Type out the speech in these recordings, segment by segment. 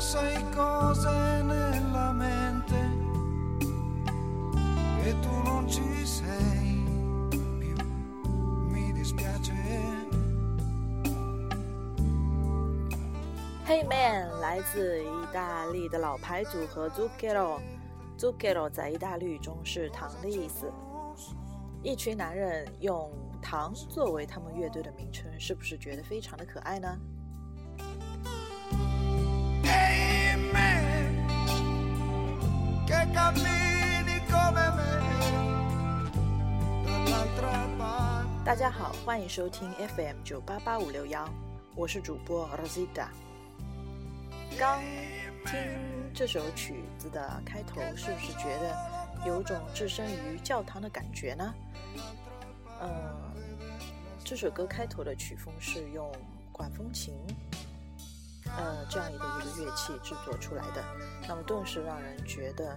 Hey Man，来自意大利的老牌组合 Zucchero，Zucchero 在意大利语中是“糖”的意思。一群男人用“糖”作为他们乐队的名称，是不是觉得非常的可爱呢？大家好，欢迎收听 FM 九八八五六幺，我是主播 Rosita。刚听这首曲子的开头，是不是觉得有种置身于教堂的感觉呢？呃这首歌开头的曲风是用管风琴，呃，这样的一个乐器制作出来的，那么顿时让人觉得。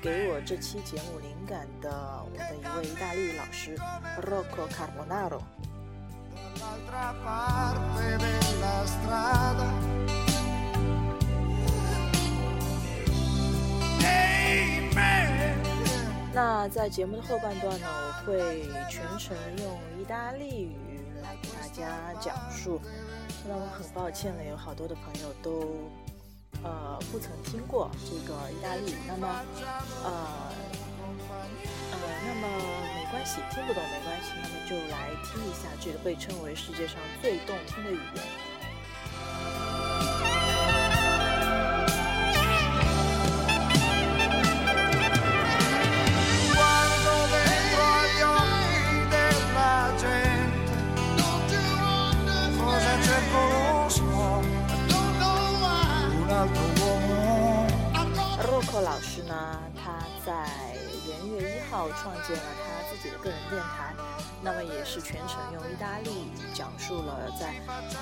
给我这期节目灵感的我的一位意大利老师 Rocco Carbonaro。那在节目的后半段呢，我会全程用意大利语来给大家讲述。那我很抱歉了，有好多的朋友都。呃，不曾听过这个意大利，那么，呃，呃，那么没关系，听不懂没关系，那么就来听一下这个被称为世界上最动听的语言。洛克老师呢，他在元月一号创建了他自己的个人电台，那么也是全程用意大利语讲述了在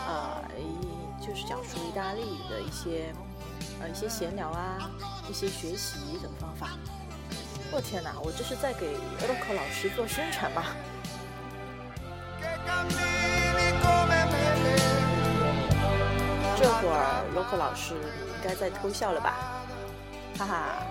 呃，一就是讲述意大利的一些呃一些闲聊啊，一些学习等方法。我天哪，我这是在给洛克老师做宣传吗？会尔洛克老师，应该在偷笑了吧？哈哈。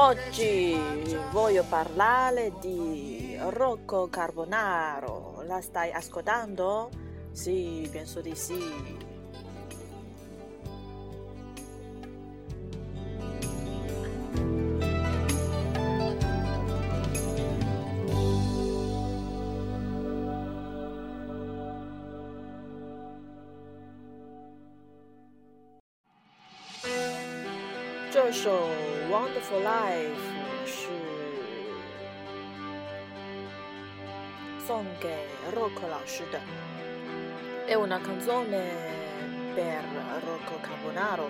Oggi voglio parlare di Rocco Carbonaro. La stai ascoltando? Sì, penso di sì. 这首《Wonderful Life》是送给 Rocco 老师的。È una canzone per Rocco Carbonaro.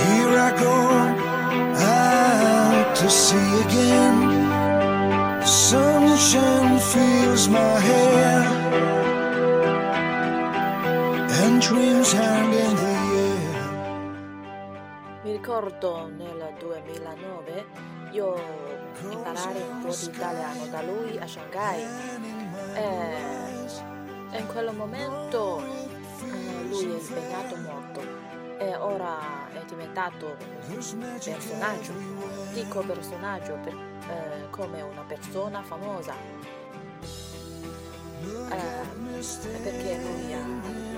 Here I go out to sea again. sunshine fills my head. ricordo nel 2009 io imparare un po' di italiano da lui a Shanghai eh, e in quel momento eh, lui è impegnato molto e ora è diventato un personaggio, dico personaggio per, eh, come una persona famosa eh, perché lui ha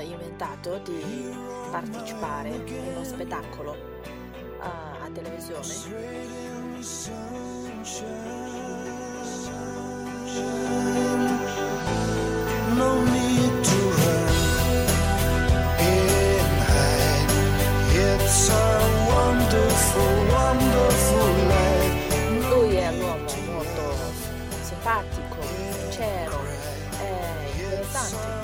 eh, inventato di partecipare a uno spettacolo uh, a televisione. Lui è un uomo molto simpatico, sincero, è interessante.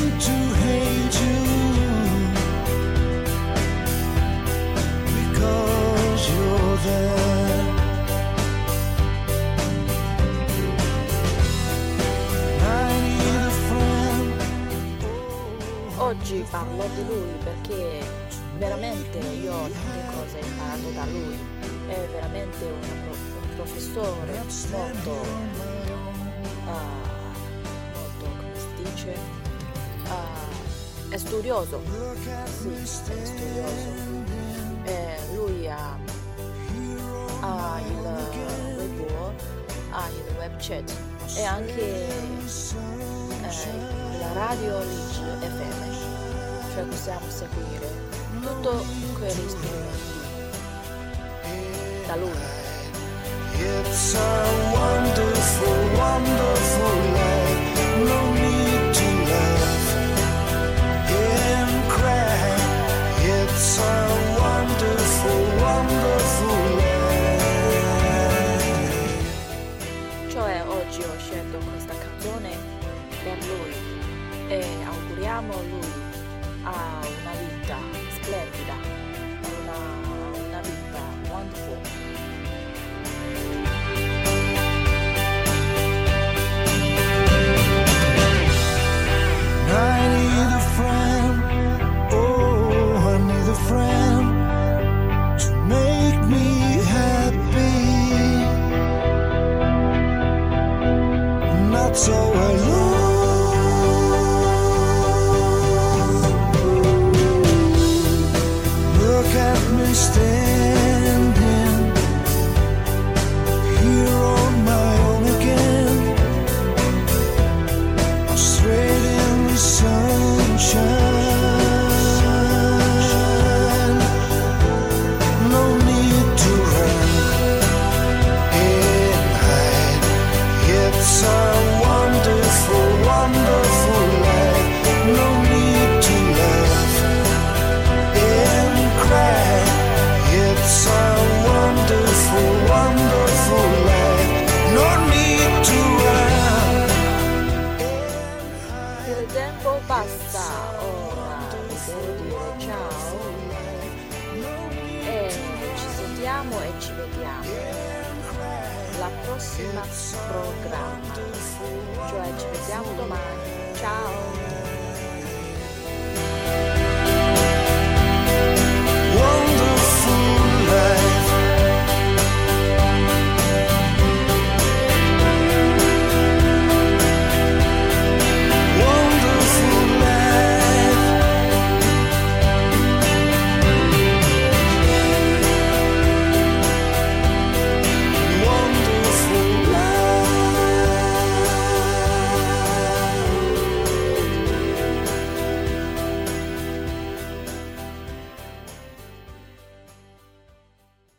parlo di lui perché veramente io ho tante cose imparato da lui. È veramente pro- un professore molto, uh, molto, come si dice, uh, è studioso. Sì, è studioso. E eh, lui ha, ha il Weibo, ha il web chat e anche eh, la radio Lich FM traccia possiamo seguire tutto quello quegli strumenti da lui. It's a wonderful, wonderful life. No need to laugh and cry. It's a wonderful, wonderful life. Cioè oggi ho scelto questa canzone per lui e auguriamo a lui ha una vita splendida, una, una vita wonderful. tempo basta ora devo dire ciao e eh, ci sentiamo e ci vediamo la prossima programma cioè ci vediamo domani ciao